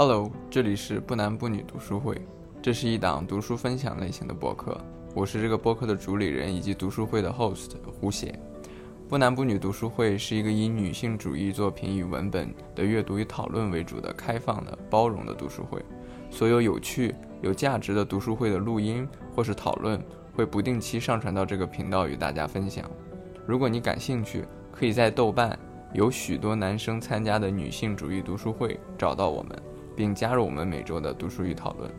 Hello，这里是不男不女读书会，这是一档读书分享类型的播客，我是这个播客的主理人以及读书会的 host 胡写。不男不女读书会是一个以女性主义作品与文本的阅读与讨论为主的开放的、包容的读书会。所有有趣、有价值的读书会的录音或是讨论会不定期上传到这个频道与大家分享。如果你感兴趣，可以在豆瓣有许多男生参加的女性主义读书会找到我们，并加入我们每周的读书与讨论。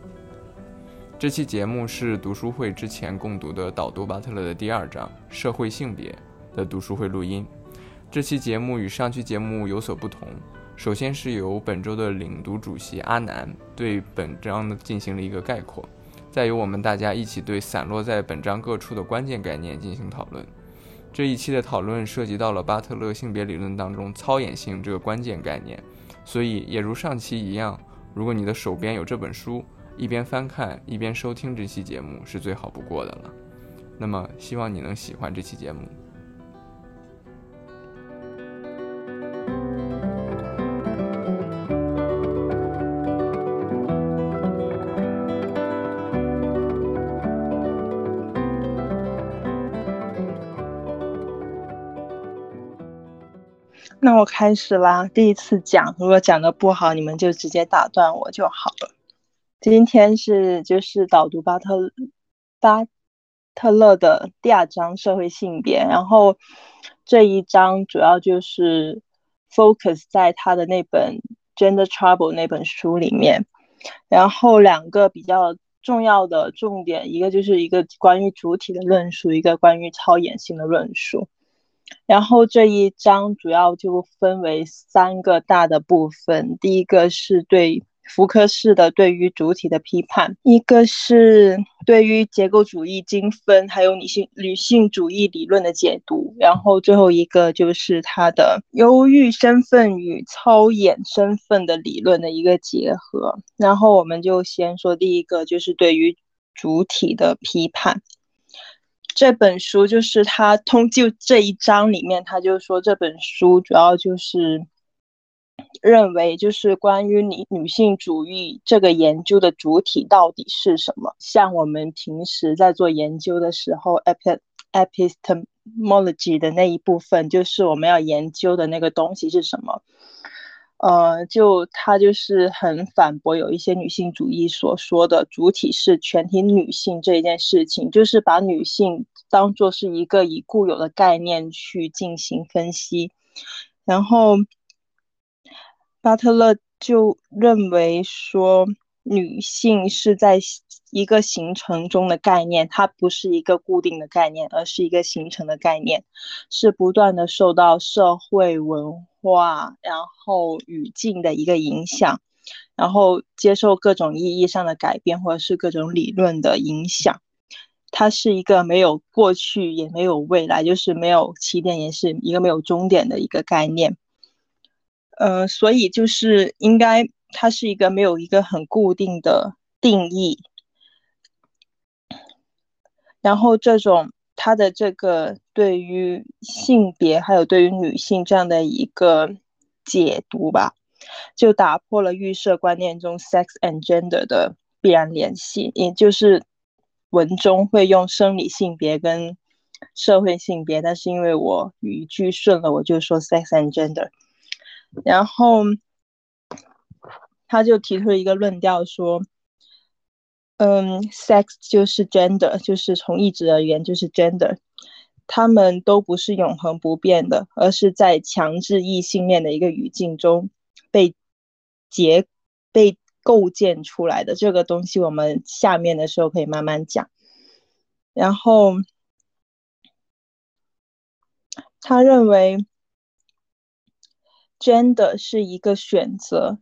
这期节目是读书会之前共读的导读巴特勒的第二章“社会性别”。的读书会录音，这期节目与上期节目有所不同。首先是由本周的领读主席阿南对本章进行了一个概括，再由我们大家一起对散落在本章各处的关键概念进行讨论。这一期的讨论涉及到了巴特勒性别理论当中操演性这个关键概念，所以也如上期一样，如果你的手边有这本书，一边翻看一边收听这期节目是最好不过的了。那么希望你能喜欢这期节目。那我开始啦，第一次讲，如果讲的不好，你们就直接打断我就好了。今天是就是导读巴特巴特勒的第二章社会性别，然后这一章主要就是 focus 在他的那本 Gender Trouble 那本书里面，然后两个比较重要的重点，一个就是一个关于主体的论述，一个关于超演性的论述。然后这一章主要就分为三个大的部分，第一个是对福克式的对于主体的批判，一个是对于结构主义精分还有女性女性主义理论的解读，然后最后一个就是它的忧郁身份与操演身份的理论的一个结合。然后我们就先说第一个，就是对于主体的批判。这本书就是他通就这一章里面，他就说这本书主要就是认为就是关于女女性主义这个研究的主体到底是什么。像我们平时在做研究的时候，epi epistemology 的那一部分，就是我们要研究的那个东西是什么。呃，就他就是很反驳有一些女性主义所说的主体是全体女性这一件事情，就是把女性当做是一个以固有的概念去进行分析，然后巴特勒就认为说女性是在。一个形成中的概念，它不是一个固定的概念，而是一个形成的概念，是不断的受到社会文化然后语境的一个影响，然后接受各种意义上的改变，或者是各种理论的影响。它是一个没有过去也没有未来，就是没有起点，也是一个没有终点的一个概念。呃，所以就是应该它是一个没有一个很固定的定义。然后这种他的这个对于性别还有对于女性这样的一个解读吧，就打破了预设观念中 sex and gender 的必然联系，也就是文中会用生理性别跟社会性别，但是因为我语句顺了，我就说 sex and gender。然后他就提出了一个论调说。嗯，sex 就是 gender，就是从一直而言就是 gender，他们都不是永恒不变的，而是在强制异性恋的一个语境中被结被构建出来的这个东西，我们下面的时候可以慢慢讲。然后他认为 gender 是一个选择。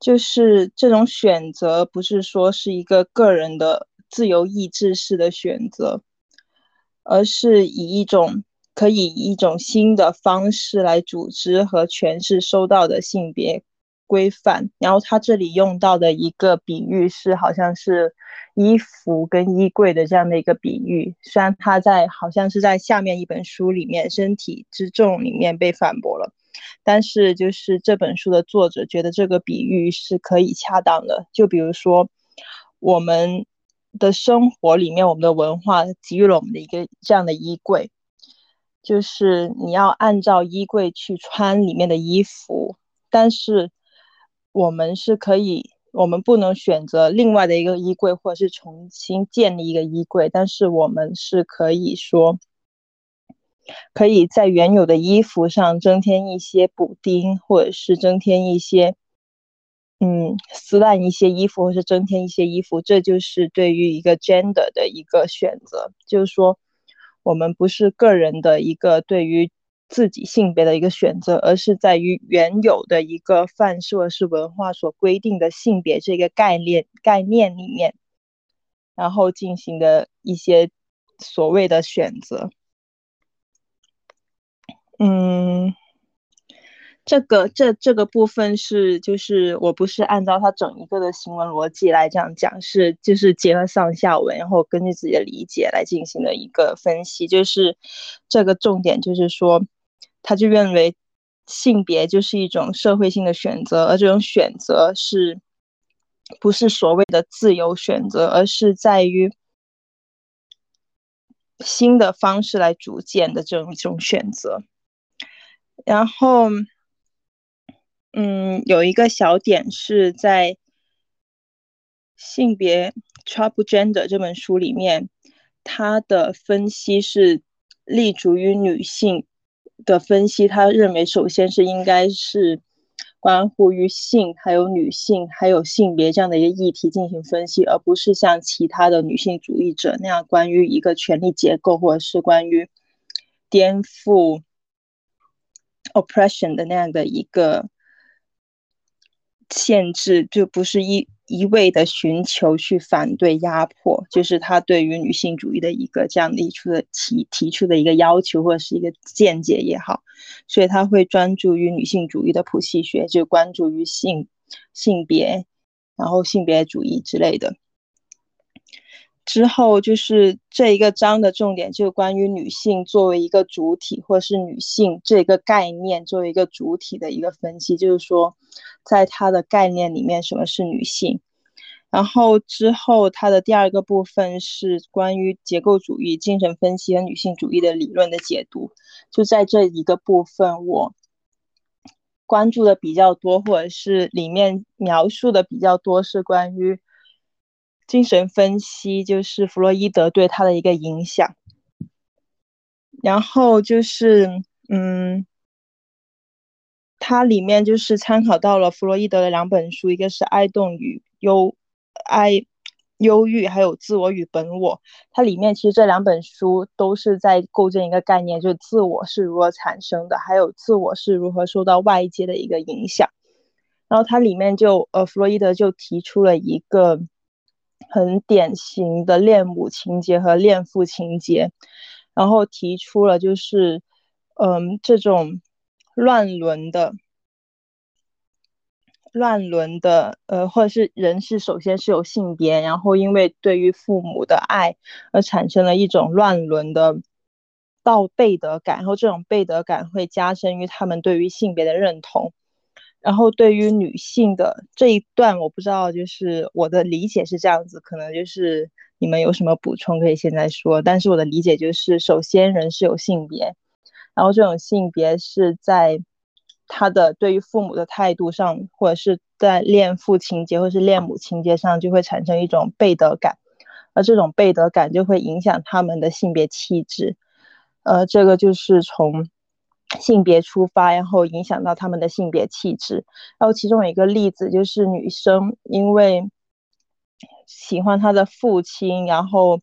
就是这种选择，不是说是一个个人的自由意志式的选择，而是以一种可以以一种新的方式来组织和诠释收到的性别规范。然后他这里用到的一个比喻是，好像是衣服跟衣柜的这样的一个比喻。虽然他在好像是在下面一本书里面《身体之重》里面被反驳了。但是就是这本书的作者觉得这个比喻是可以恰当的。就比如说，我们的生活里面，我们的文化给予了我们的一个这样的衣柜，就是你要按照衣柜去穿里面的衣服，但是我们是可以。我们不能选择另外的一个衣柜，或者是重新建立一个衣柜，但是我们是可以说，可以在原有的衣服上增添一些补丁，或者是增添一些，嗯，撕烂一些衣服，或是增添一些衣服。这就是对于一个 gender 的一个选择，就是说，我们不是个人的一个对于。自己性别的一个选择，而是在于原有的一个范式或是文化所规定的性别这个概念概念里面，然后进行的一些所谓的选择。嗯。这个这这个部分是就是我不是按照他整一个的行文逻辑来这样讲，是就是结合上下文，然后根据自己的理解来进行的一个分析。就是这个重点就是说，他就认为性别就是一种社会性的选择，而这种选择是不是所谓的自由选择，而是在于新的方式来逐渐的这种这种选择，然后。嗯，有一个小点是在性别 Trouble Gender 这本书里面，他的分析是立足于女性的分析。他认为，首先是应该是关乎于性，还有女性，还有性别这样的一个议题进行分析，而不是像其他的女性主义者那样关于一个权力结构，或者是关于颠覆 oppression 的那样的一个。限制就不是一一味的寻求去反对压迫，就是他对于女性主义的一个这样的提出的提提出的一个要求或者是一个见解也好，所以他会专注于女性主义的谱系学，就关注于性性别，然后性别主义之类的。之后就是这一个章的重点，就关于女性作为一个主体，或者是女性这个概念作为一个主体的一个分析，就是说，在它的概念里面，什么是女性？然后之后它的第二个部分是关于结构主义、精神分析和女性主义的理论的解读。就在这一个部分，我关注的比较多，或者是里面描述的比较多，是关于。精神分析就是弗洛伊德对他的一个影响，然后就是，嗯，它里面就是参考到了弗洛伊德的两本书，一个是《爱动与忧爱忧郁》，还有《自我与本我》。它里面其实这两本书都是在构建一个概念，就是自我是如何产生的，还有自我是如何受到外界的一个影响。然后它里面就，呃，弗洛伊德就提出了一个。很典型的恋母情节和恋父情节，然后提出了就是，嗯，这种乱伦的、乱伦的，呃，或者是人是首先是有性别，然后因为对于父母的爱而产生了一种乱伦的道背德感，然后这种背德感会加深于他们对于性别的认同。然后对于女性的这一段，我不知道，就是我的理解是这样子，可能就是你们有什么补充可以现在说。但是我的理解就是，首先人是有性别，然后这种性别是在他的对于父母的态度上，或者是在恋父情节或是恋母情节上，就会产生一种背德感，而这种背德感就会影响他们的性别气质。呃，这个就是从。性别出发，然后影响到他们的性别气质。然后其中有一个例子就是女生因为喜欢她的父亲，然后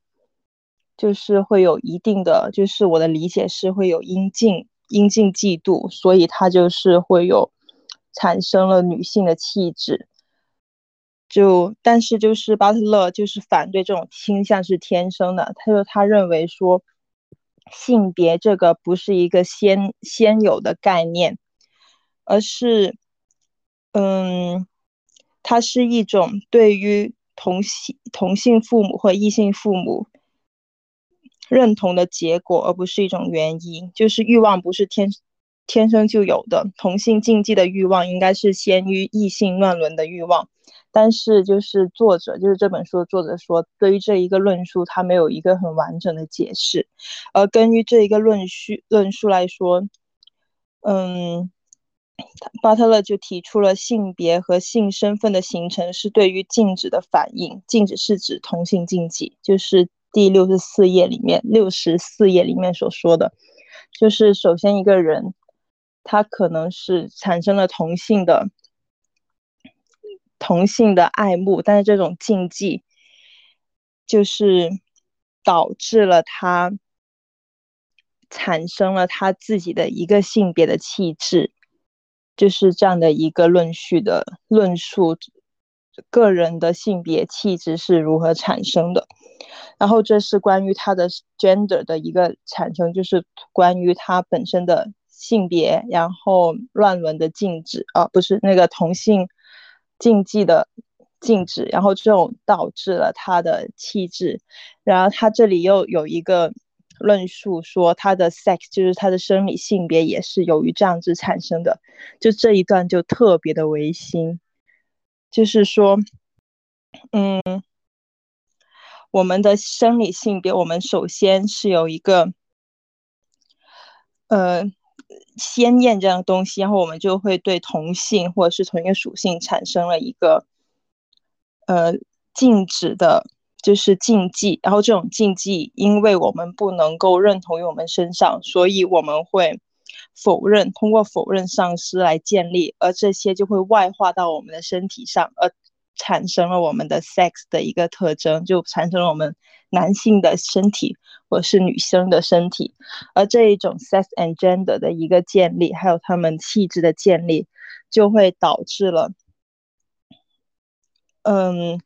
就是会有一定的，就是我的理解是会有阴茎阴茎嫉妒，所以她就是会有产生了女性的气质。就但是就是巴特勒就是反对这种倾向是天生的，他说他认为说。性别这个不是一个先先有的概念，而是，嗯，它是一种对于同性同性父母或异性父母认同的结果，而不是一种原因。就是欲望不是天天生就有的，同性禁忌的欲望应该是先于异性乱伦的欲望。但是，就是作者，就是这本书的作者说，对于这一个论述，他没有一个很完整的解释。而根据这一个论述论述来说，嗯，巴特勒就提出了性别和性身份的形成是对于禁止的反应。禁止是指同性禁忌，就是第六十四页里面六十四页里面所说的，就是首先一个人，他可能是产生了同性的。同性的爱慕，但是这种禁忌就是导致了他产生了他自己的一个性别的气质，就是这样的一个论述的论述，个人的性别气质是如何产生的。然后这是关于他的 gender 的一个产生，就是关于他本身的性别，然后乱伦的禁止啊，不是那个同性。禁忌的禁止，然后这种导致了他的气质，然后他这里又有一个论述说他的 sex 就是他的生理性别也是由于这样子产生的，就这一段就特别的违心，就是说，嗯，我们的生理性别，我们首先是有一个，呃。鲜艳这样东西，然后我们就会对同性或者是同一个属性产生了一个呃禁止的，就是禁忌。然后这种禁忌，因为我们不能够认同于我们身上，所以我们会否认，通过否认丧失来建立，而这些就会外化到我们的身体上，而产生了我们的 sex 的一个特征，就产生了我们。男性的身体，或是女生的身体，而这一种 sex and gender 的一个建立，还有他们气质的建立，就会导致了，嗯，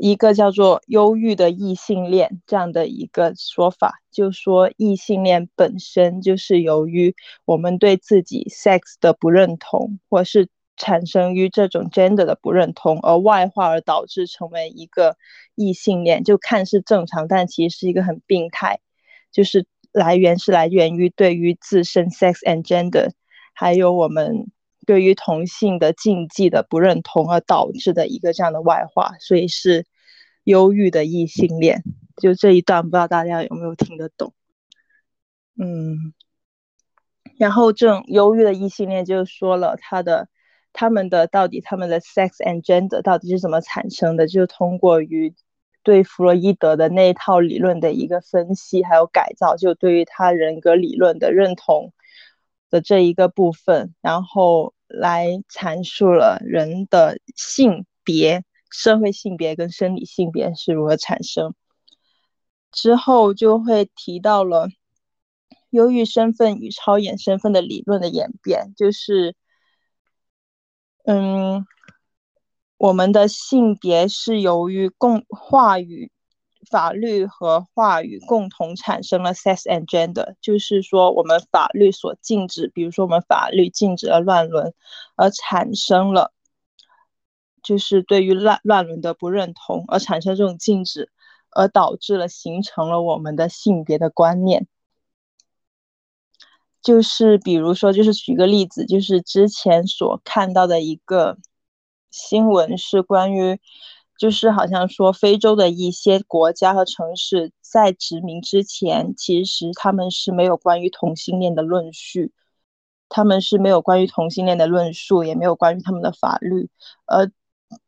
一个叫做忧郁的异性恋这样的一个说法，就说异性恋本身就是由于我们对自己 sex 的不认同，或是。产生于这种 gender 的不认同而外化而导致成为一个异性恋，就看似正常，但其实是一个很病态。就是来源是来源于对于自身 sex and gender，还有我们对于同性的禁忌的不认同而导致的一个这样的外化，所以是忧郁的异性恋。就这一段，不知道大家有没有听得懂？嗯，然后这种忧郁的异性恋就说了他的。他们的到底他们的 sex and gender 到底是怎么产生的？就通过于对弗洛伊德的那一套理论的一个分析，还有改造，就对于他人格理论的认同的这一个部分，然后来阐述了人的性别、社会性别跟生理性别是如何产生。之后就会提到了忧郁身份与超演身份的理论的演变，就是。嗯，我们的性别是由于共话语、法律和话语共同产生了 sex and gender，就是说我们法律所禁止，比如说我们法律禁止了乱伦，而产生了就是对于乱乱伦的不认同，而产生这种禁止，而导致了形成了我们的性别的观念。就是比如说，就是举个例子，就是之前所看到的一个新闻是关于，就是好像说非洲的一些国家和城市在殖民之前，其实他们是没有关于同性恋的论述，他们是没有关于同性恋的论述，也没有关于他们的法律。而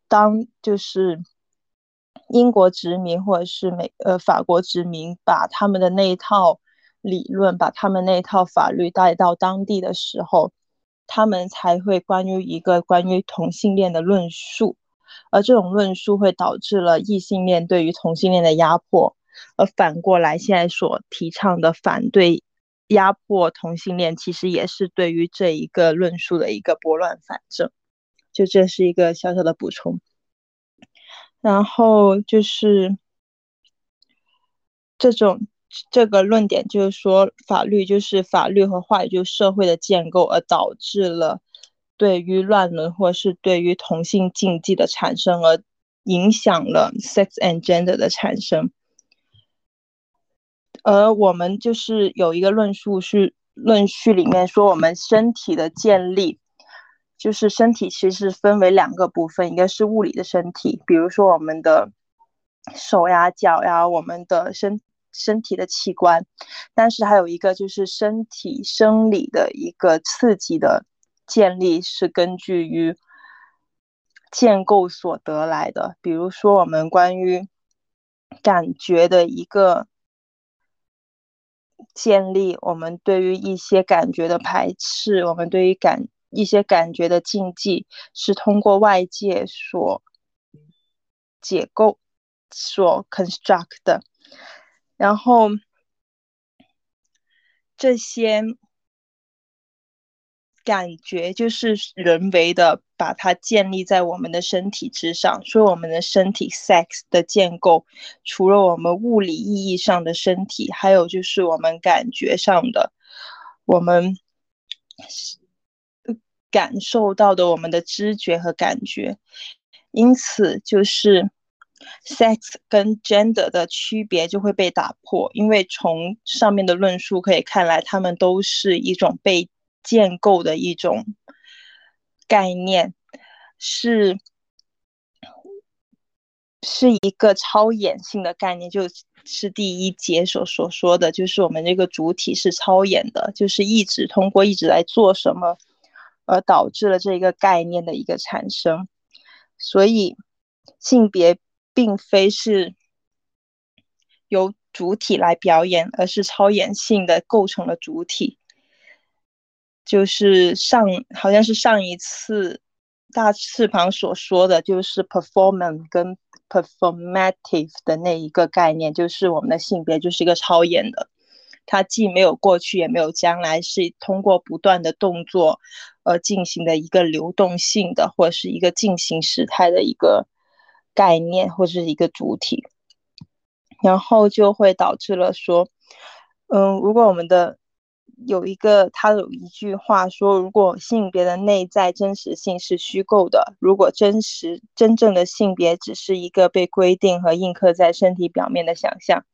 当就是英国殖民或者是美呃法国殖民把他们的那一套。理论把他们那套法律带到当地的时候，他们才会关于一个关于同性恋的论述，而这种论述会导致了异性恋对于同性恋的压迫，而反过来现在所提倡的反对压迫同性恋，其实也是对于这一个论述的一个拨乱反正，就这是一个小小的补充，然后就是这种。这个论点就是说，法律就是法律和话语就是社会的建构，而导致了对于乱伦或是对于同性禁忌的产生，而影响了 sex and gender 的产生。而我们就是有一个论述是论序里面说，我们身体的建立，就是身体其实分为两个部分，一个是物理的身体，比如说我们的手呀、脚呀，我们的身身体的器官，但是还有一个就是身体生理的一个刺激的建立，是根据于建构所得来的，比如说我们关于感觉的一个。建立我们对于一些感觉的排斥，我们对于感一些感觉的禁忌，是通过外界所解构、所 construct 的，然后这些。感觉就是人为的把它建立在我们的身体之上，所以我们的身体 sex 的建构，除了我们物理意义上的身体，还有就是我们感觉上的，我们感受到的我们的知觉和感觉，因此就是 sex 跟 gender 的区别就会被打破，因为从上面的论述可以看来，他们都是一种被。建构的一种概念，是是一个超演性的概念，就是第一节所所说的，就是我们这个主体是超演的，就是一直通过一直来做什么，而导致了这个概念的一个产生。所以，性别并非是由主体来表演，而是超演性的构成了主体。就是上好像是上一次大翅膀所说的，就是 performance 跟 performative 的那一个概念，就是我们的性别就是一个超演的，它既没有过去也没有将来，是通过不断的动作而进行的一个流动性的或者是一个进行时态的一个概念或者是一个主体，然后就会导致了说，嗯，如果我们的有一个，他有一句话说：“如果性别的内在真实性是虚构的，如果真实真正的性别只是一个被规定和印刻在身体表面的想象，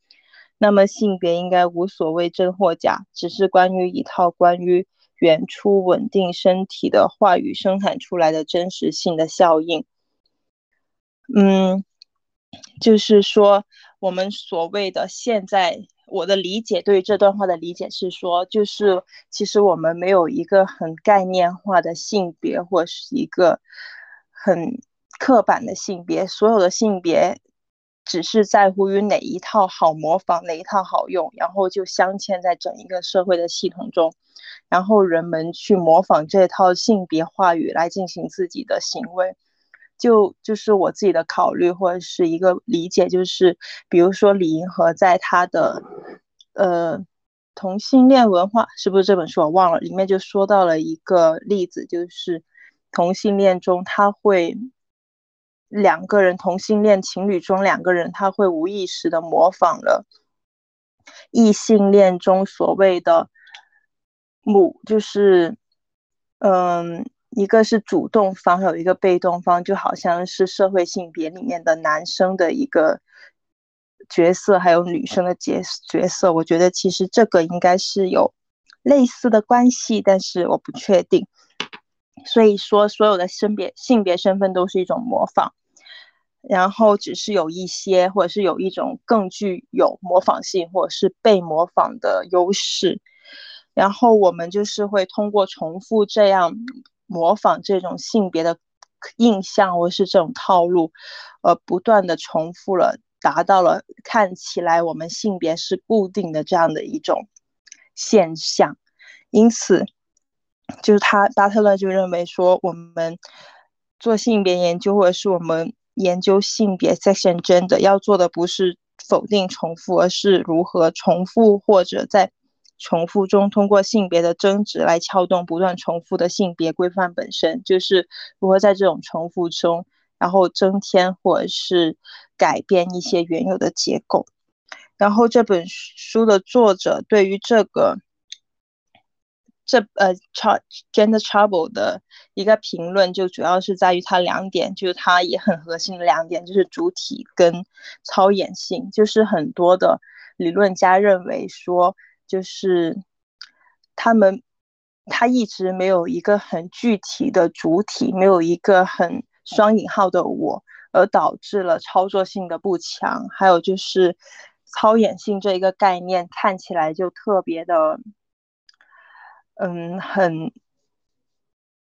那么性别应该无所谓真或假，只是关于一套关于原初稳定身体的话语生产出来的真实性的效应。”嗯，就是说我们所谓的现在。我的理解对这段话的理解是说，就是其实我们没有一个很概念化的性别，或是一个很刻板的性别，所有的性别只是在乎于哪一套好模仿，哪一套好用，然后就镶嵌在整一个社会的系统中，然后人们去模仿这套性别话语来进行自己的行为。就就是我自己的考虑或者是一个理解，就是比如说李银河在他的呃同性恋文化是不是这本书我忘了，里面就说到了一个例子，就是同性恋中他会两个人同性恋情侣中两个人他会无意识的模仿了异性恋中所谓的母，就是嗯。一个是主动方，有一个被动方，就好像是社会性别里面的男生的一个角色，还有女生的角角色。我觉得其实这个应该是有类似的关系，但是我不确定。所以说，所有的性别性别身份都是一种模仿，然后只是有一些，或者是有一种更具有模仿性，或者是被模仿的优势。然后我们就是会通过重复这样。模仿这种性别的印象，或是这种套路，呃，不断的重复了，达到了看起来我们性别是固定的这样的一种现象。因此，就是他巴特勒就认为说，我们做性别研究，或者是我们研究性别 section gender，要做的不是否定重复，而是如何重复或者在。重复中，通过性别的争执来撬动不断重复的性别规范本身，就是如何在这种重复中，然后增添或者是改变一些原有的结构。然后这本书的作者对于这个这呃超 gender trouble 的一个评论，就主要是在于它两点，就是它也很核心的两点，就是主体跟超演性，就是很多的理论家认为说。就是他们他一直没有一个很具体的主体，没有一个很双引号的我，而导致了操作性的不强。还有就是操演性这一个概念看起来就特别的，嗯，很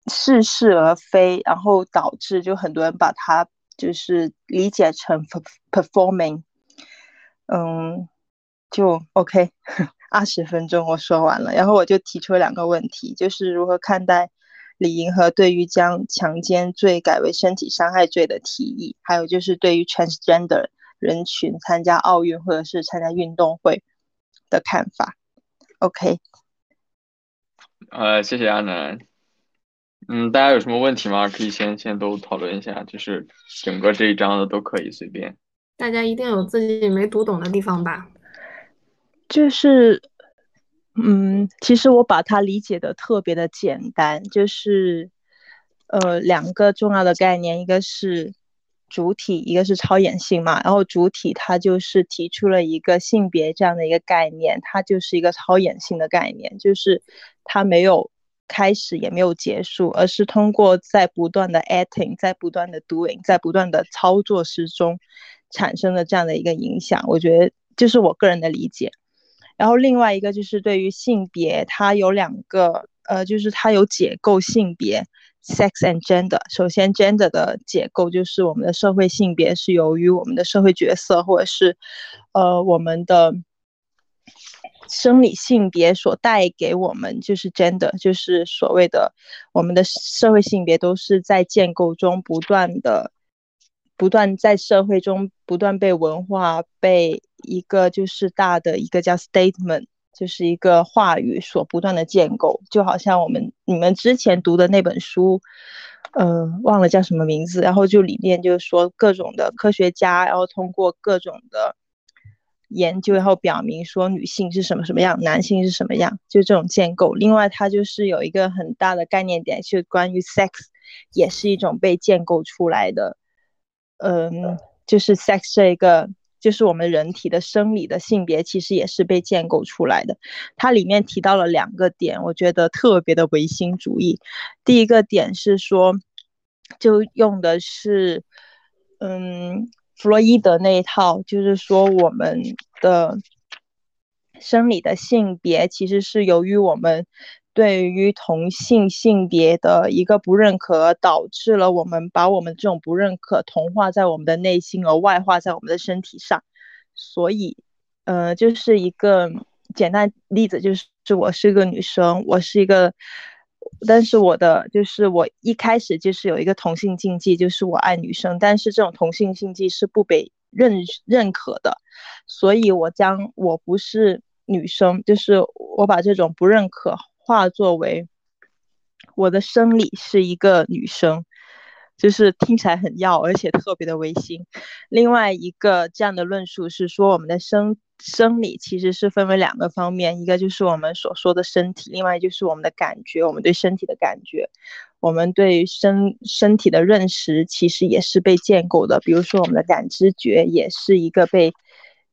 似是而非，然后导致就很多人把它就是理解成 performing，嗯。就 OK，二十分钟我说完了，然后我就提出了两个问题，就是如何看待李银河对于将强奸罪改为身体伤害罪的提议，还有就是对于 transgender 人群参加奥运或者是参加运动会的看法。OK，呃，谢谢阿南。嗯，大家有什么问题吗？可以先先都讨论一下，就是整个这一章的都可以随便。大家一定有自己没读懂的地方吧？就是，嗯，其实我把它理解的特别的简单，就是，呃，两个重要的概念，一个是主体，一个是超演性嘛。然后主体它就是提出了一个性别这样的一个概念，它就是一个超演性的概念，就是它没有开始也没有结束，而是通过在不断的 acting，在不断的 doing，在不断的操作之中产生的这样的一个影响。我觉得就是我个人的理解。然后另外一个就是对于性别，它有两个，呃，就是它有解构性别，sex and gender。首先，gender 的解构就是我们的社会性别是由于我们的社会角色或者是，呃，我们的生理性别所带给我们，就是 gender，就是所谓的我们的社会性别都是在建构中不断的。不断在社会中不断被文化被一个就是大的一个叫 statement，就是一个话语所不断的建构，就好像我们你们之前读的那本书，呃，忘了叫什么名字，然后就里面就是说各种的科学家，然后通过各种的研究，然后表明说女性是什么什么样，男性是什么样，就这种建构。另外，它就是有一个很大的概念点，是关于 sex，也是一种被建构出来的。嗯，就是 sex 这个，就是我们人体的生理的性别，其实也是被建构出来的。它里面提到了两个点，我觉得特别的唯心主义。第一个点是说，就用的是，嗯，弗洛伊德那一套，就是说我们的生理的性别其实是由于我们。对于同性性别的一个不认可，导致了我们把我们这种不认可同化在我们的内心，而外化在我们的身体上。所以，呃，就是一个简单例子，就是我是一个女生，我是一个，但是我的就是我一开始就是有一个同性禁忌，就是我爱女生，但是这种同性禁忌是不被认认可的，所以我将我不是女生，就是我把这种不认可。化作为我的生理是一个女生，就是听起来很要，而且特别的违心。另外一个这样的论述是说，我们的生生理其实是分为两个方面，一个就是我们所说的身体，另外就是我们的感觉，我们对身体的感觉，我们对身身体的认识其实也是被建构的。比如说，我们的感知觉也是一个被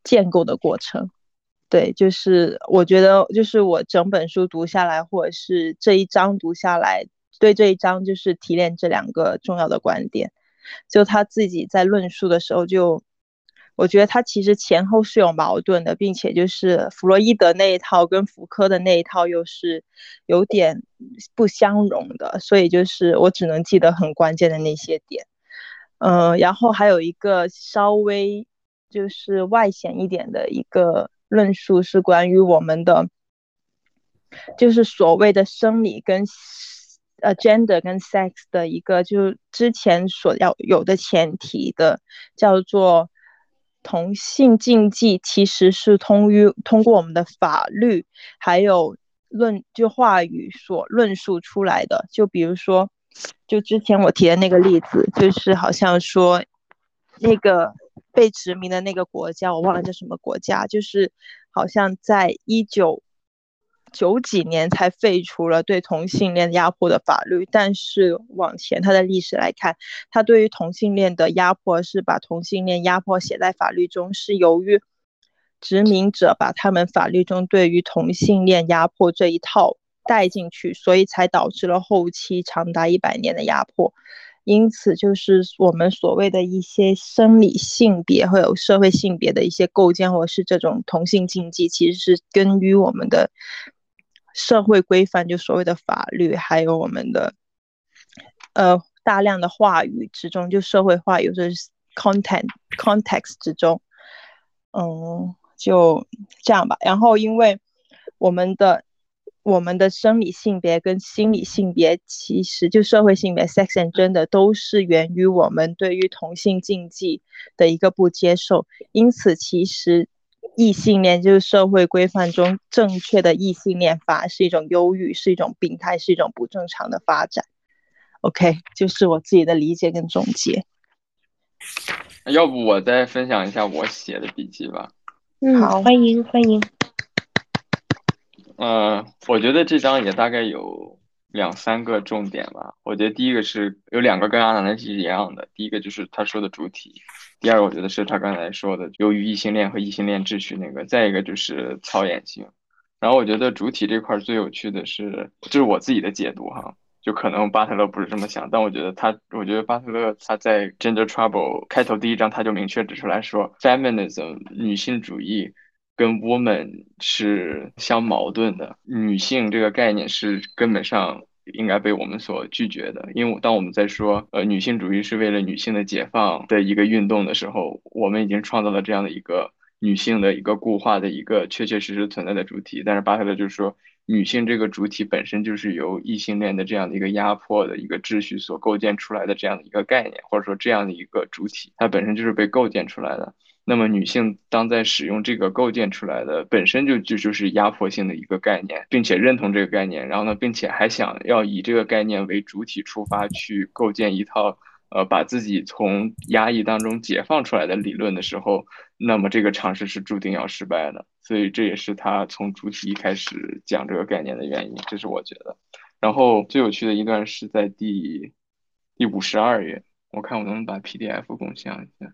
建构的过程。对，就是我觉得，就是我整本书读下来，或者是这一章读下来，对这一章就是提炼这两个重要的观点。就他自己在论述的时候，就我觉得他其实前后是有矛盾的，并且就是弗洛伊德那一套跟福柯的那一套又是有点不相容的，所以就是我只能记得很关键的那些点。嗯，然后还有一个稍微就是外显一点的一个。论述是关于我们的，就是所谓的生理跟呃 gender 跟 sex 的一个，就是之前所要有的前提的，叫做同性禁忌，其实是通于通过我们的法律还有论就话语所论述出来的。就比如说，就之前我提的那个例子，就是好像说那个。被殖民的那个国家，我忘了叫什么国家，就是好像在一九九几年才废除了对同性恋压迫的法律，但是往前它的历史来看，它对于同性恋的压迫是把同性恋压迫写在法律中，是由于殖民者把他们法律中对于同性恋压迫这一套带进去，所以才导致了后期长达一百年的压迫。因此，就是我们所谓的一些生理性别或有社会性别的一些构建，或者是这种同性禁忌，其实是根于我们的社会规范，就所谓的法律，还有我们的呃大量的话语之中，就社会话语是 content context 之中，嗯，就这样吧。然后，因为我们的。我们的生理性别跟心理性别，其实就社会性别 （sex and gender） 都是源于我们对于同性禁忌的一个不接受。因此，其实异性恋就是社会规范中正确的异性恋法是一种忧郁，是一种病态，是一种不正常的发展。OK，就是我自己的理解跟总结。要不我再分享一下我写的笔记吧。嗯，好，欢迎欢迎。嗯，我觉得这章也大概有两三个重点吧。我觉得第一个是有两个跟阿南是一样的，第一个就是他说的主体，第二个我觉得是他刚才说的，由于异性恋和异性恋秩序那个，再一个就是操演性。然后我觉得主体这块最有趣的是，这是我自己的解读哈，就可能巴特勒不是这么想，但我觉得他，我觉得巴特勒他在《Gender Trouble》开头第一章他就明确指出来说，feminism 女性主义。跟 woman 是相矛盾的，女性这个概念是根本上应该被我们所拒绝的。因为当我们在说呃女性主义是为了女性的解放的一个运动的时候，我们已经创造了这样的一个女性的一个固化的一个确确实实存在的主体。但是巴特勒就是说，女性这个主体本身就是由异性恋的这样的一个压迫的一个秩序所构建出来的这样的一个概念，或者说这样的一个主体，它本身就是被构建出来的。那么，女性当在使用这个构建出来的本身就就就是压迫性的一个概念，并且认同这个概念，然后呢，并且还想要以这个概念为主体出发去构建一套呃把自己从压抑当中解放出来的理论的时候，那么这个尝试是注定要失败的。所以这也是他从主体一开始讲这个概念的原因，这是我觉得。然后最有趣的一段是在第第五十二页，我看我能不能把 PDF 共享一下。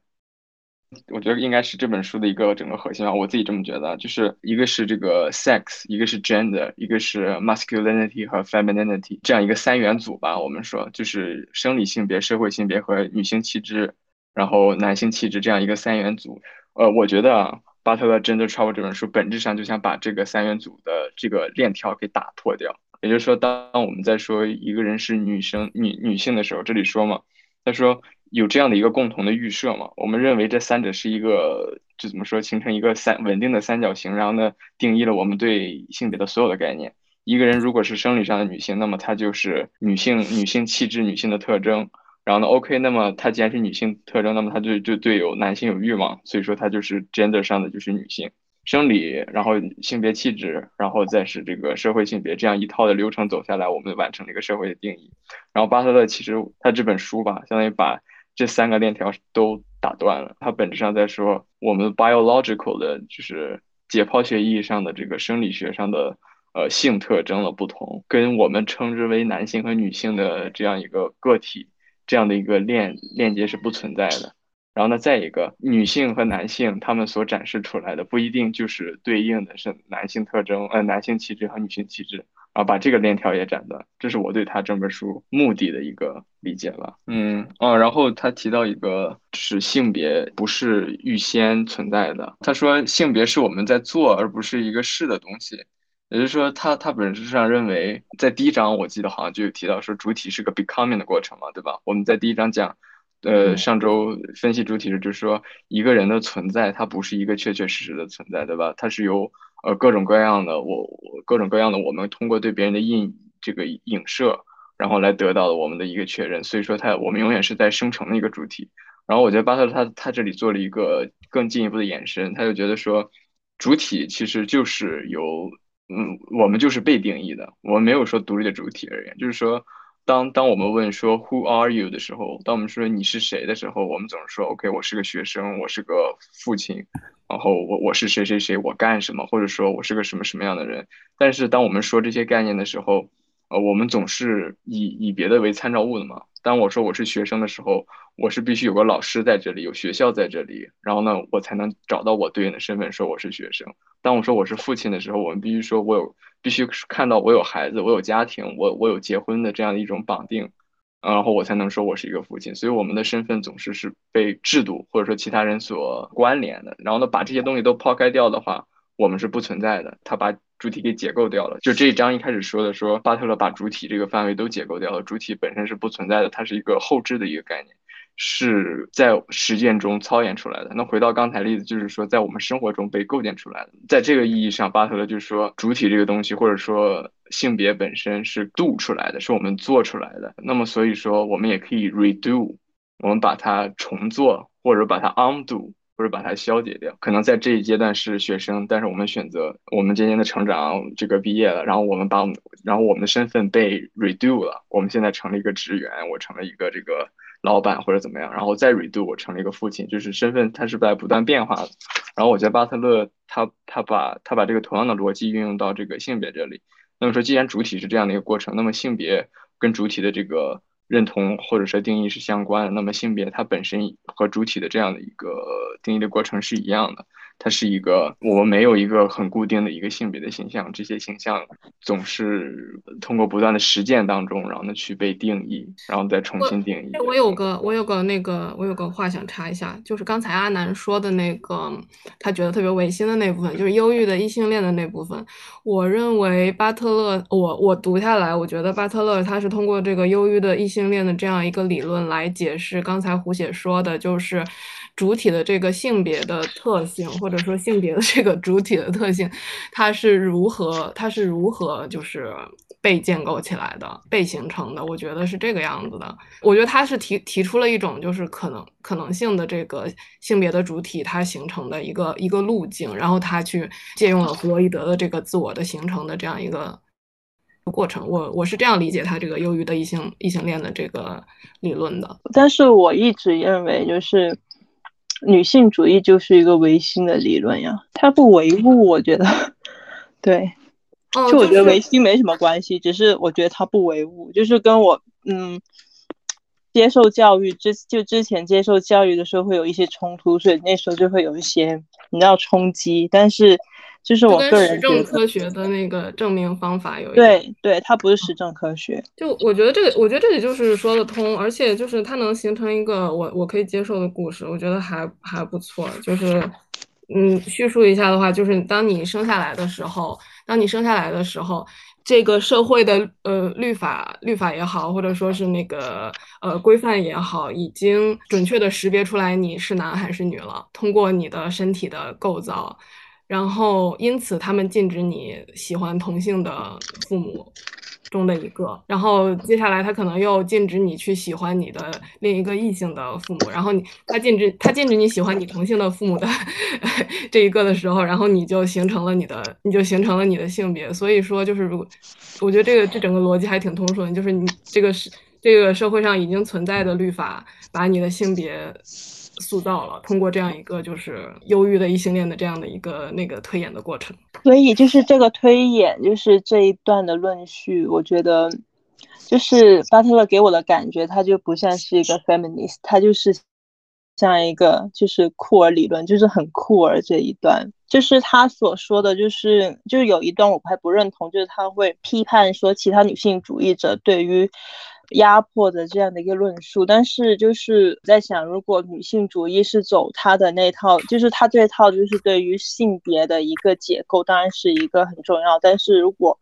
我觉得应该是这本书的一个整个核心吧，我自己这么觉得，就是一个是这个 sex，一个是 gender，一个是 masculinity 和 femininity 这样一个三元组吧。我们说就是生理性别、社会性别和女性气质，然后男性气质这样一个三元组。呃，我觉得巴特勒《Gender Trouble》这本书本质上就想把这个三元组的这个链条给打破掉。也就是说，当我们在说一个人是女生、女女性的时候，这里说嘛，他说。有这样的一个共同的预设嘛？我们认为这三者是一个，就怎么说，形成一个三稳定的三角形，然后呢，定义了我们对性别的所有的概念。一个人如果是生理上的女性，那么她就是女性，女性气质，女性的特征。然后呢，OK，那么她既然是女性特征，那么她就就对有男性有欲望，所以说她就是 gender 上的就是女性。生理，然后性别气质，然后再是这个社会性别，这样一套的流程走下来，我们完成了一个社会的定义。然后巴特勒其实他这本书吧，相当于把这三个链条都打断了。它本质上在说，我们 biological 的就是解剖学意义上的这个生理学上的呃性特征的不同，跟我们称之为男性和女性的这样一个个体这样的一个链链接是不存在的。然后呢，再一个，女性和男性他们所展示出来的不一定就是对应的是男性特征，呃，男性气质和女性气质。然后把这个链条也斩断，这是我对他这本书目的的一个理解吧。嗯，哦，然后他提到一个，是性别不是预先存在的。他说性别是我们在做，而不是一个是的东西。也就是说，他他本质上认为，在第一章我记得好像就有提到说，主体是个 becoming 的过程嘛，对吧？我们在第一章讲，呃，上周分析主体是就是说，一个人的存在，它不是一个确确实实的存在，对吧？它是由呃，各种各样的我，各种各样的我们通过对别人的印这个影射，然后来得到了我们的一个确认。所以说，它我们永远是在生成的一个主体。然后我觉得巴特他他这里做了一个更进一步的延伸，他就觉得说，主体其实就是由嗯，我们就是被定义的，我们没有说独立的主体而言，就是说。当当我们问说 Who are you 的时候，当我们说你是谁的时候，我们总是说 OK，我是个学生，我是个父亲，然后我我是谁谁谁，我干什么，或者说我是个什么什么样的人。但是当我们说这些概念的时候，呃，我们总是以以别的为参照物的嘛。当我说我是学生的时候，我是必须有个老师在这里，有学校在这里，然后呢，我才能找到我对应的身份，说我是学生。当我说我是父亲的时候，我们必须说我有，必须看到我有孩子，我有家庭，我我有结婚的这样的一种绑定，然后我才能说我是一个父亲。所以我们的身份总是是被制度或者说其他人所关联的。然后呢，把这些东西都抛开掉的话。我们是不存在的，他把主体给解构掉了。就这一章一开始说的，说巴特勒把主体这个范围都解构掉了，主体本身是不存在的，它是一个后置的一个概念，是在实践中操演出来的。那回到刚才例子，就是说在我们生活中被构建出来的。在这个意义上，巴特勒就是说主体这个东西，或者说性别本身是 do 出来的，是我们做出来的。那么所以说，我们也可以 redo，我们把它重做，或者把它 undo。或者把它消解掉，可能在这一阶段是学生，但是我们选择我们渐渐的成长，这个毕业了，然后我们把我们，然后我们的身份被 redo 了，我们现在成了一个职员，我成了一个这个老板或者怎么样，然后再 redo，我成了一个父亲，就是身份它是在不断变化的。然后我觉得巴特勒他他把他把这个同样的逻辑运用到这个性别这里，那么说既然主体是这样的一个过程，那么性别跟主体的这个。认同或者说定义是相关的，那么性别它本身和主体的这样的一个定义的过程是一样的。它是一个，我们没有一个很固定的一个性别的形象，这些形象总是通过不断的实践当中，然后呢去被定义，然后再重新定义。我有个，我有个那个，我有个话想插一下，就是刚才阿南说的那个，他觉得特别违心的那部分，就是忧郁的异性恋的那部分。我认为巴特勒，我我读下来，我觉得巴特勒他是通过这个忧郁的异性恋的这样一个理论来解释刚才胡写说的，就是。主体的这个性别的特性，或者说性别的这个主体的特性，它是如何，它是如何就是被建构起来的，被形成的？我觉得是这个样子的。我觉得他是提提出了一种就是可能可能性的这个性别的主体它形成的一个一个路径，然后他去借用了弗洛伊德的这个自我的形成的这样一个过程。我我是这样理解他这个忧郁的异性异性恋的这个理论的。但是我一直认为就是。女性主义就是一个唯心的理论呀，它不唯物，我觉得，对，就我觉得唯心没什么关系，只是我觉得它不唯物，就是跟我嗯接受教育之就之前接受教育的时候会有一些冲突，所以那时候就会有一些你知道冲击，但是。就是我个人实证科学的那个证明方法有对对，它不是实证科学。就我觉得这个，我觉得这里就是说得通，而且就是它能形成一个我我可以接受的故事，我觉得还还不错。就是嗯，叙述一下的话，就是当你生下来的时候，当你生下来的时候，这个社会的呃律法律法也好，或者说是那个呃规范也好，已经准确的识别出来你是男还是女了，通过你的身体的构造。然后，因此他们禁止你喜欢同性的父母中的一个。然后接下来，他可能又禁止你去喜欢你的另一个异性的父母。然后你他禁止他禁止你喜欢你同性的父母的 这一个的时候，然后你就形成了你的你就形成了你的性别。所以说，就是如我觉得这个这整个逻辑还挺通顺，就是你这个是这个社会上已经存在的律法，把你的性别。塑造了通过这样一个就是忧郁的异性恋的这样的一个那个推演的过程，所以就是这个推演，就是这一段的论述，我觉得就是巴特勒给我的感觉，他就不像是一个 feminist，他就是像一个就是库尔理论，就是很酷儿这一段，就是他所说的就是就是有一段我还不认同，就是他会批判说其他女性主义者对于。压迫的这样的一个论述，但是就是在想，如果女性主义是走她的那套，就是她这套就是对于性别的一个解构，当然是一个很重要。但是如果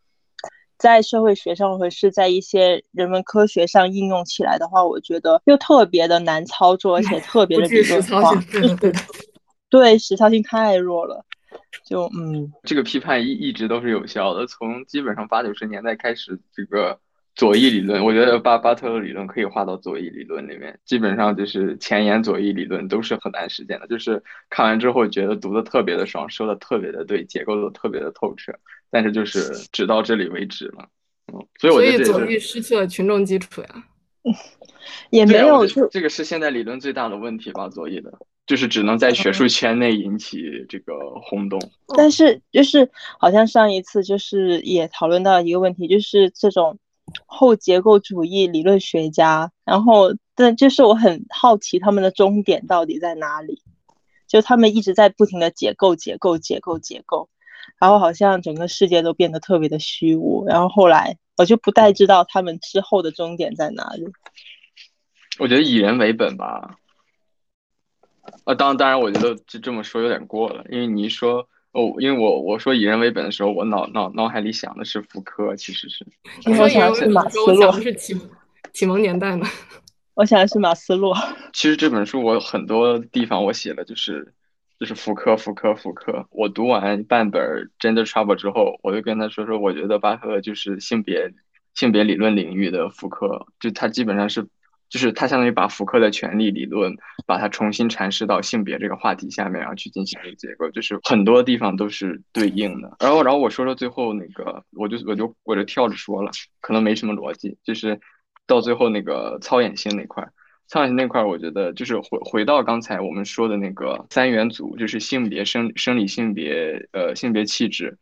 在社会学上或者是在一些人文科学上应用起来的话，我觉得又特别的难操作，而且 特别的理论化。对，对，实操性太弱了。就嗯，这个批判一一直都是有效的，从基本上八九十年代开始，这个。左翼理论，我觉得巴巴特勒理论可以划到左翼理论里面。基本上就是前沿左翼理论都是很难实践的，就是看完之后觉得读的特别的爽，说的特别的对，结构的特别的透彻，但是就是只到这里为止了。嗯，所以我觉得左翼失去了群众基础呀。也没有，这个是现在理论最大的问题吧？左翼的，就是只能在学术圈内引起这个轰动。但是就是好像上一次就是也讨论到一个问题，就是这种。后结构主义理论学家，然后但就是我很好奇他们的终点到底在哪里，就他们一直在不停的解构、解构、解构、解构，然后好像整个世界都变得特别的虚无，然后后来我就不太知道他们之后的终点在哪里。我觉得以人为本吧，啊，当当然，我觉得就这么说有点过了，因为你一说哦，因为我我说以人为本的时候，我脑脑脑海里想的是福柯，其实是。你说以人为本的时候，我想的是启启蒙年代呢。我想的是马斯洛。其实这本书我很多地方我写了，就是就是福柯，福柯，福柯。我读完半本《Gender Trouble》之后，我就跟他说说，我觉得巴特就是性别性别理论领域的福柯，就他基本上是。就是他相当于把福柯的权力理论，把它重新阐释到性别这个话题下面，然后去进行一个结构，就是很多地方都是对应的。然后，然后我说说最后那个，我就我就我就跳着说了，可能没什么逻辑，就是到最后那个操演性那块，操演性那块，我觉得就是回回到刚才我们说的那个三元组，就是性别生生理性别呃性别气质。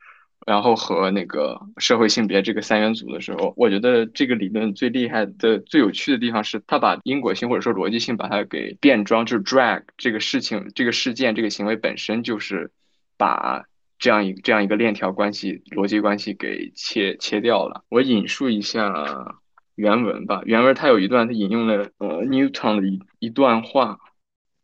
然后和那个社会性别这个三元组的时候，我觉得这个理论最厉害的、最有趣的地方是，他把因果性或者说逻辑性把它给变装，就是 drag 这个事情、这个事件、这个行为本身就是把这样一这样一个链条关系、逻辑关系给切切掉了。我引述一下原文吧，原文它有一段，它引用了呃 Newton 的一一段话，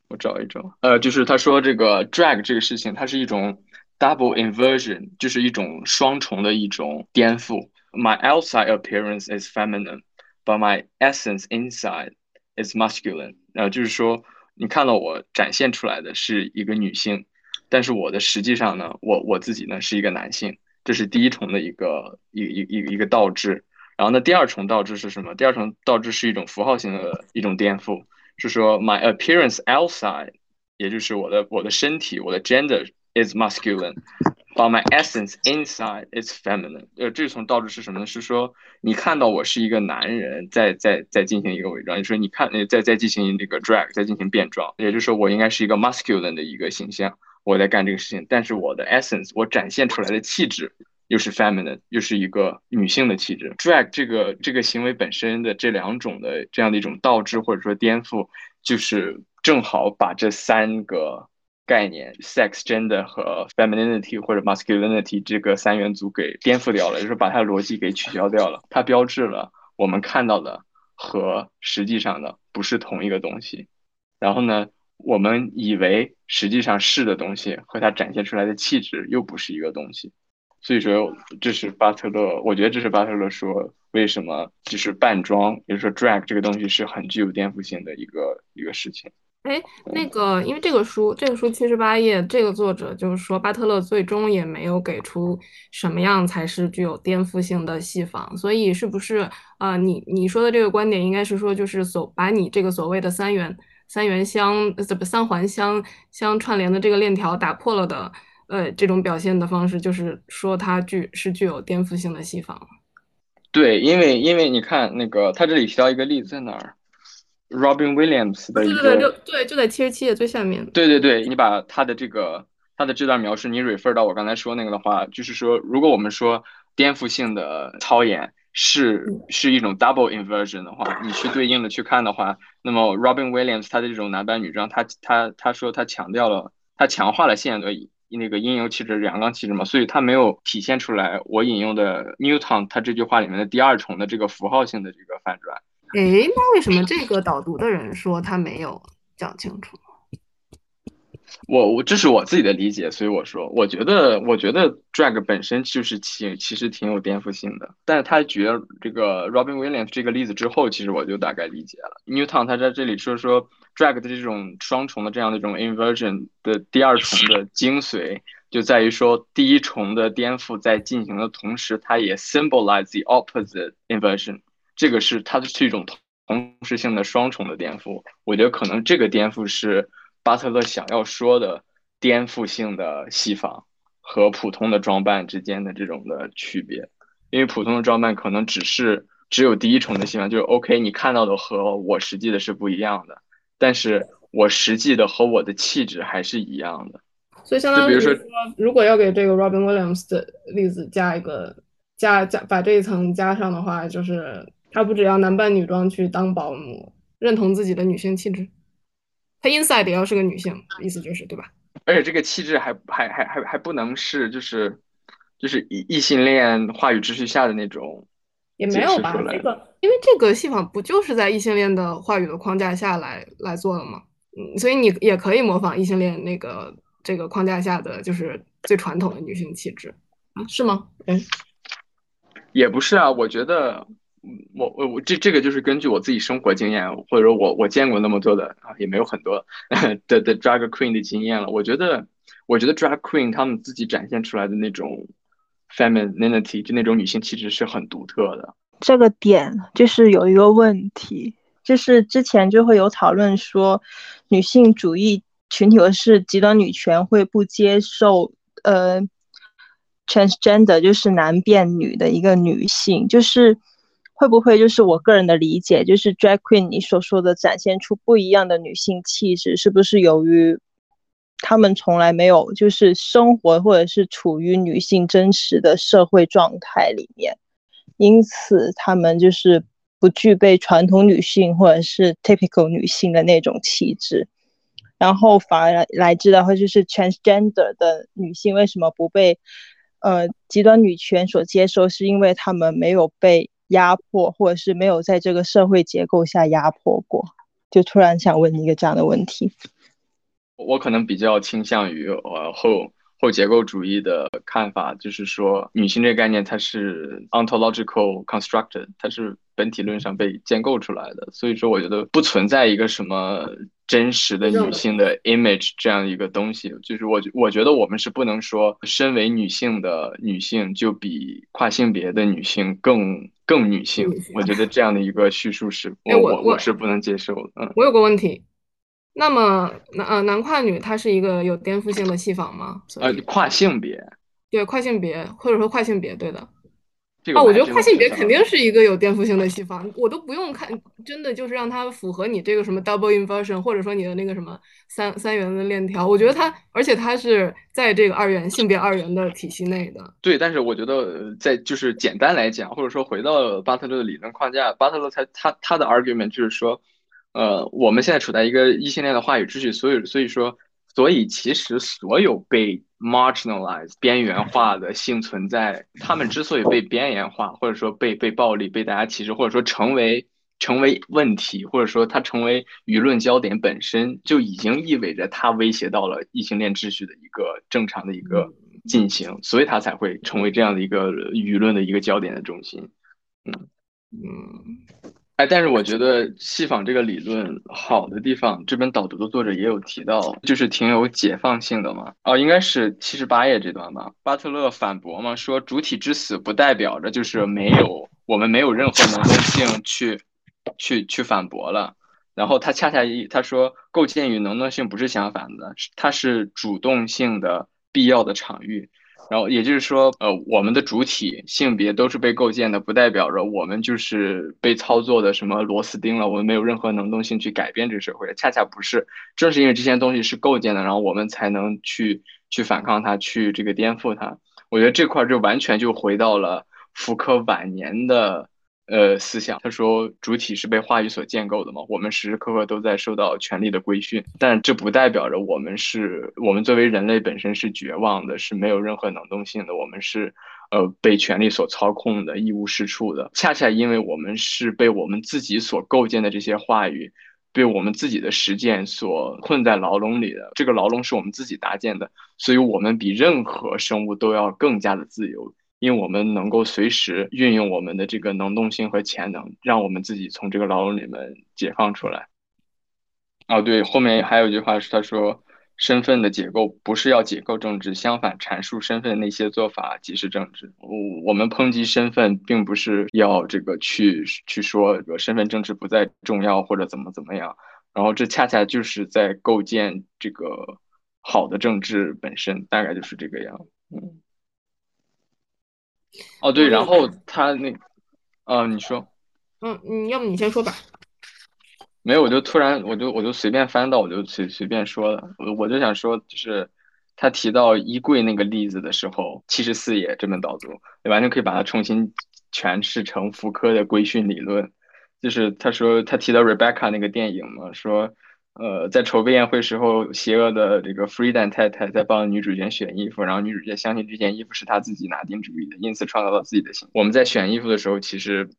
我找一找，呃，就是他说这个 drag 这个事情，它是一种。Double inversion 就是一种双重的一种颠覆。My outside appearance is feminine, but my essence inside is masculine。然后就是说，你看到我展现出来的是一个女性，但是我的实际上呢，我我自己呢是一个男性。这是第一重的一个一一一一个倒置。然后呢，第二重倒置是什么？第二重倒置是一种符号性的一种颠覆，是说 My appearance outside，也就是我的我的身体，我的 gender。Is masculine, but my essence inside is feminine。呃，这从倒置是什么呢？是说你看到我是一个男人，在在在进行一个伪装，就是说你看，在在进行这个 drag，在进行变装，也就是说我应该是一个 masculine 的一个形象，我在干这个事情，但是我的 essence，我展现出来的气质又是 feminine，又是一个女性的气质。drag 这个这个行为本身的这两种的这样的一种倒置或者说颠覆，就是正好把这三个。概念，sex、gender 和 femininity 或者 masculinity 这个三元组给颠覆掉了，就是把它的逻辑给取消掉了。它标志了我们看到的和实际上的不是同一个东西。然后呢，我们以为实际上是的东西和它展现出来的气质又不是一个东西。所以说，这是巴特勒，我觉得这是巴特勒说为什么就是扮装，也就是说 drag 这个东西是很具有颠覆性的一个一个事情。哎，那个，因为这个书，这个书七十八页，这个作者就是说，巴特勒最终也没有给出什么样才是具有颠覆性的戏仿，所以是不是啊？你你说的这个观点，应该是说，就是所把你这个所谓的三元三元相怎么三环相相串联的这个链条打破了的，呃，这种表现的方式，就是说它具是具有颠覆性的戏仿。对，因为因为你看那个，他这里提到一个例子在哪儿？Robin Williams 的一个，对对对，对，就在七十七页最下面。对对对，你把他的这个他的这段描述，你 refer 到我刚才说那个的话，就是说，如果我们说颠覆性的操演是是一种 double inversion 的话，你去对应的去看的话，那么 Robin Williams 他的这种男扮女装，他他他说他强调了，他强化了现的那个阴柔气质、阳刚气质嘛，所以他没有体现出来我引用的 Newton 他这句话里面的第二重的这个符号性的这个反转。哎，那为什么这个导读的人说他没有讲清楚？我我这是我自己的理解，所以我说，我觉得我觉得 drag 本身就是挺其实挺有颠覆性的。但是他举了这个 Robin Williams 这个例子之后，其实我就大概理解了。Newton 他在这里说说 drag 的这种双重的这样的一种 inversion 的第二重的精髓，就在于说第一重的颠覆在进行的同时，它也 symbolize the opposite inversion。这个是它是一种同时性的双重的颠覆，我觉得可能这个颠覆是巴特勒想要说的颠覆性的戏仿和普通的装扮之间的这种的区别，因为普通的装扮可能只是只有第一重的戏仿，就是 OK，你看到的和我实际的是不一样的，但是我实际的和我的气质还是一样的。所以相当于说，如果要给这个 Robin Williams 的例子加一个。加加把这一层加上的话，就是他不只要男扮女装去当保姆，认同自己的女性气质，他 inside 也要是个女性，意思就是对吧？而且这个气质还还还还还不能是就是就是异异性恋话语秩序下的那种，也没有吧？这个因为这个戏法不就是在异性恋的话语的框架下来来做的吗？嗯，所以你也可以模仿异性恋那个这个框架下的就是最传统的女性气质啊？是吗？嗯。也不是啊，我觉得，我我我这这个就是根据我自己生活经验，或者说我我见过那么多的啊，也没有很多 的的 drag queen 的经验了。我觉得，我觉得 drag queen 他们自己展现出来的那种 femininity，就那种女性气质是很独特的。这个点就是有一个问题，就是之前就会有讨论说，女性主义群体或是极端女权会不接受呃。transgender 就是男变女的一个女性，就是会不会就是我个人的理解，就是 drag queen 你所说的展现出不一样的女性气质，是不是由于他们从来没有就是生活或者是处于女性真实的社会状态里面，因此他们就是不具备传统女性或者是 typical 女性的那种气质，然后反而来来知道，或就是 transgender 的女性为什么不被呃，极端女权所接受，是因为他们没有被压迫，或者是没有在这个社会结构下压迫过。就突然想问你一个这样的问题。我可能比较倾向于呃后后结构主义的看法，就是说女性这个概念它是 ontological constructed，它是本体论上被建构出来的。所以说，我觉得不存在一个什么。真实的女性的 image 这样一个东西，就是我我觉得我们是不能说身为女性的女性就比跨性别的女性更更女性。我觉得这样的一个叙述是我我我是不能接受的。嗯，我有个问题，那么男呃男跨女它是一个有颠覆性的戏法吗？呃，跨性别，对跨性别或者说跨性别，对的。啊，我觉得跨性别肯定是一个有颠覆性的戏法，我都不用看，真的就是让它符合你这个什么 double inversion，或者说你的那个什么三三元的链条。我觉得它，而且它是在这个二元性别二元的体系内的。对，但是我觉得在就是简单来讲，或者说回到巴特勒的理论框架，巴特勒他他他的 argument 就是说，呃，我们现在处在一个异性恋的话语秩序，所以所以说。所以，其实所有被 marginalized 边缘化的性存在，他们之所以被边缘化，或者说被被暴力、被大家歧视，或者说成为成为问题，或者说它成为舆论焦点本身，就已经意味着它威胁到了异性恋秩序的一个正常的一个进行，所以它才会成为这样的一个舆论的一个焦点的中心。嗯嗯。哎，但是我觉得戏仿这个理论好的地方，这本导读的作者也有提到，就是挺有解放性的嘛。哦，应该是七十八页这段吧。巴特勒反驳嘛，说主体之死不代表着就是没有我们没有任何能动性去去去反驳了。然后他恰恰一他说构建与能动性不是相反的，它是主动性的必要的场域。然后也就是说，呃，我们的主体性别都是被构建的，不代表着我们就是被操作的什么螺丝钉了。我们没有任何能动性去改变这个社会，恰恰不是。正是因为这些东西是构建的，然后我们才能去去反抗它，去这个颠覆它。我觉得这块就完全就回到了福柯晚年的。呃，思想，他说主体是被话语所建构的嘛，我们时时刻刻都在受到权力的规训，但这不代表着我们是，我们作为人类本身是绝望的，是没有任何能动性的，我们是，呃，被权力所操控的，一无是处的。恰恰因为我们是被我们自己所构建的这些话语，被我们自己的实践所困在牢笼里的，这个牢笼是我们自己搭建的，所以我们比任何生物都要更加的自由。因为我们能够随时运用我们的这个能动性和潜能，让我们自己从这个牢笼里面解放出来。哦，对，后面还有一句话是他说：“身份的结构不是要解构政治，相反，阐述身份那些做法即是政治。”我我们抨击身份，并不是要这个去去说这个身份政治不再重要或者怎么怎么样。然后这恰恰就是在构建这个好的政治本身，大概就是这个样。嗯。哦，对，然后他那，呃，你说，嗯，你要不你先说吧。没有，我就突然，我就我就随便翻到，我就随随便说了。我我就想说，就是他提到衣柜那个例子的时候，七十四页这本导读，你完全可以把它重新诠释成福柯的规训理论。就是他说他提到 Rebecca 那个电影嘛，说。呃，在筹备宴会时候，邪恶的这个 Freedom 太太在帮女主角选衣服，然后女主角相信这件衣服是她自己拿定主意的，因此创造了自己的形。我们在选衣服的时候，其实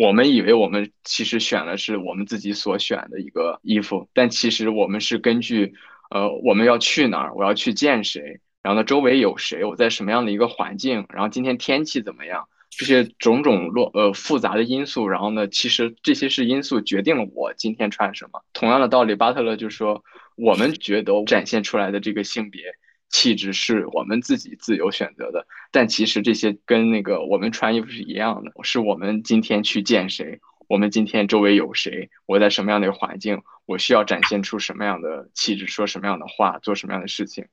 我们以为我们其实选的是我们自己所选的一个衣服，但其实我们是根据呃我们要去哪儿，我要去见谁，然后呢周围有谁，我在什么样的一个环境，然后今天天气怎么样。这些种种落呃复杂的因素，然后呢，其实这些是因素决定了我今天穿什么。同样的道理，巴特勒就说，我们觉得展现出来的这个性别气质是我们自己自由选择的，但其实这些跟那个我们穿衣服是一样的，是我们今天去见谁，我们今天周围有谁，我在什么样的一个环境，我需要展现出什么样的气质，说什么样的话，做什么样的事情。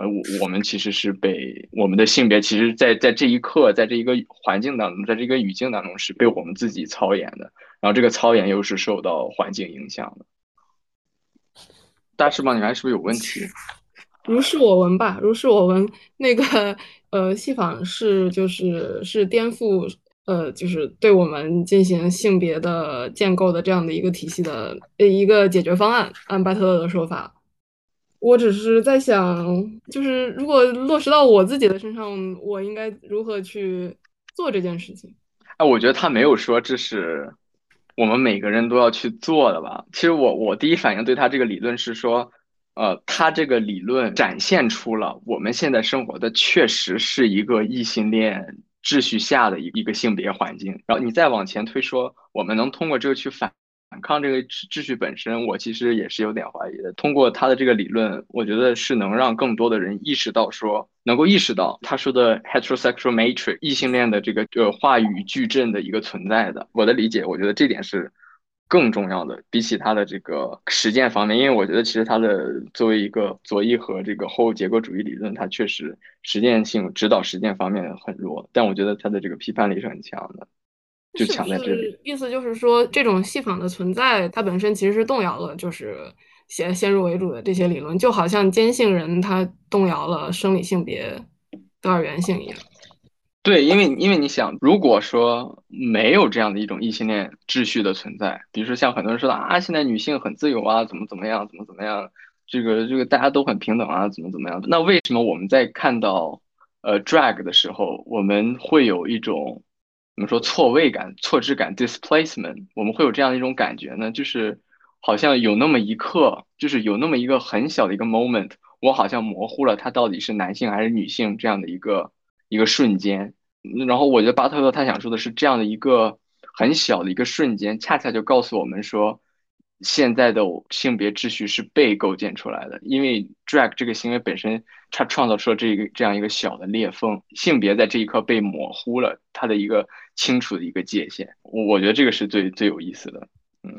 呃，我我们其实是被我们的性别，其实，在在这一刻，在这一个环境当中，在这个语境当中，是被我们自己操演的。然后这个操演又是受到环境影响的。大翅膀，你还是不是有问题？如是我闻吧，如是我闻。那个呃，戏仿是就是是颠覆呃，就是对我们进行性别的建构的这样的一个体系的一个解决方案。按巴特勒的说法。我只是在想，就是如果落实到我自己的身上，我应该如何去做这件事情？哎，我觉得他没有说这是我们每个人都要去做的吧。其实我我第一反应对他这个理论是说，呃，他这个理论展现出了我们现在生活的确实是一个异性恋秩序下的一一个性别环境。然后你再往前推说，我们能通过这个去反。反抗这个秩秩序本身，我其实也是有点怀疑的。通过他的这个理论，我觉得是能让更多的人意识到，说能够意识到他说的 heterosexual matrix 异性恋的这个呃话语矩阵的一个存在的。我的理解，我觉得这点是更重要的，比起他的这个实践方面，因为我觉得其实他的作为一个左翼和这个后结构主义理论，它确实实践性指导实践方面很弱，但我觉得他的这个批判力是很强的。就强在这里，意思就是说，这种戏仿的存在，它本身其实是动摇了，就是先先入为主的这些理论，就好像坚信人他动摇了生理性别的二元性一样。对，因为因为你想，如果说没有这样的一种异性恋秩序的存在，比如说像很多人说的啊，现在女性很自由啊，怎么怎么样，怎么怎么样，这个这个大家都很平等啊，怎么怎么样？那为什么我们在看到呃 drag 的时候，我们会有一种？我们说错位感、错置感 （displacement）？我们会有这样的一种感觉呢？就是好像有那么一刻，就是有那么一个很小的一个 moment，我好像模糊了他到底是男性还是女性这样的一个一个瞬间。然后我觉得巴特勒他想说的是，这样的一个很小的一个瞬间，恰恰就告诉我们说。现在的性别秩序是被构建出来的，因为 drag 这个行为本身，它创造出了这个这样一个小的裂缝，性别在这一刻被模糊了，它的一个清楚的一个界限。我我觉得这个是最最有意思的，嗯。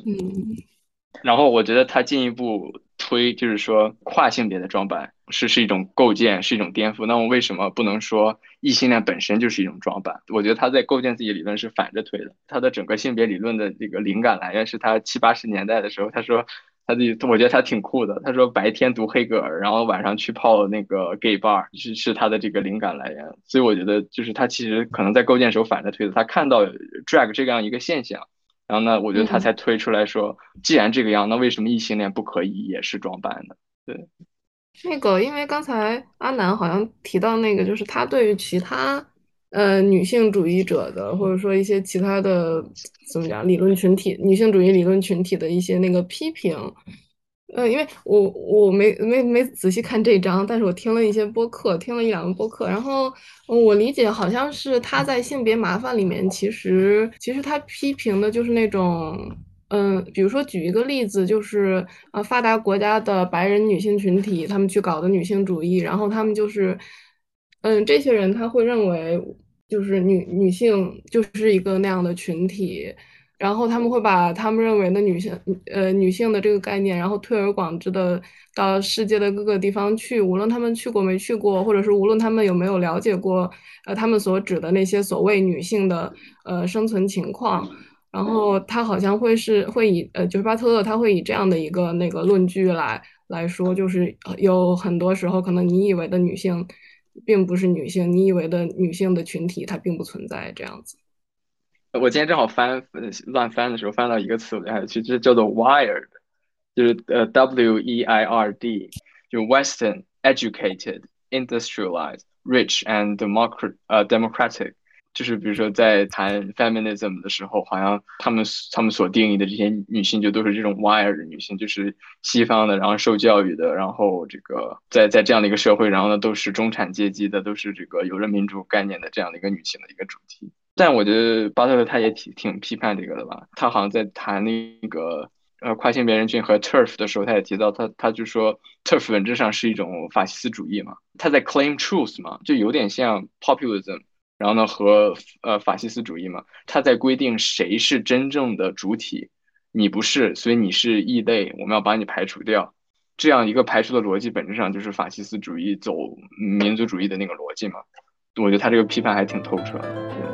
然后我觉得他进一步推，就是说跨性别的装扮是是一种构建，是一种颠覆。那么为什么不能说异性恋本身就是一种装扮？我觉得他在构建自己理论是反着推的。他的整个性别理论的这个灵感来源是他七八十年代的时候，他说他自己，我觉得他挺酷的。他说白天读黑格尔，然后晚上去泡那个 gay bar，是是他的这个灵感来源。所以我觉得就是他其实可能在构建时候反着推的。他看到 drag 这样一个现象。然后呢，我觉得他才推出来说，既然这个样，那为什么异性恋不可以也是装扮的？对，那个，因为刚才阿南好像提到那个，就是他对于其他呃女性主义者的，或者说一些其他的怎么讲理论群体，女性主义理论群体的一些那个批评。嗯，因为我我没没没仔细看这章，但是我听了一些播客，听了一两个播客，然后我理解好像是他在性别麻烦里面，其实其实他批评的就是那种，嗯，比如说举一个例子，就是呃发达国家的白人女性群体，他们去搞的女性主义，然后他们就是，嗯，这些人他会认为就是女女性就是一个那样的群体。然后他们会把他们认为的女性，呃，女性的这个概念，然后推而广之的到世界的各个地方去，无论他们去过没去过，或者是无论他们有没有了解过，呃，他们所指的那些所谓女性的呃生存情况，然后他好像会是会以呃，就是巴特勒他会以这样的一个那个论据来来说，就是有很多时候可能你以为的女性，并不是女性，你以为的女性的群体它并不存在这样子。我今天正好翻乱翻的时候翻到一个词，我还其实叫做 wired，就是呃 W E I R D，就 Western educated industrialized rich and democrat 呃 democratic。就是比如说在谈 feminism 的时候，好像他们他们所定义的这些女性就都是这种 wired 女性，就是西方的，然后受教育的，然后这个在在这样的一个社会，然后呢都是中产阶级的，都是这个有了民主概念的这样的一个女性的一个主题。但我觉得巴特勒他也挺挺批判这个的吧，他好像在谈那个呃跨性别人群和 turf 的时候，他也提到他他就说 turf 本质上是一种法西斯主义嘛，他在 claim truth 嘛，就有点像 populism。然后呢，和呃法西斯主义嘛，它在规定谁是真正的主体，你不是，所以你是异类，我们要把你排除掉。这样一个排除的逻辑，本质上就是法西斯主义走民族主义的那个逻辑嘛。我觉得他这个批判还挺透彻的。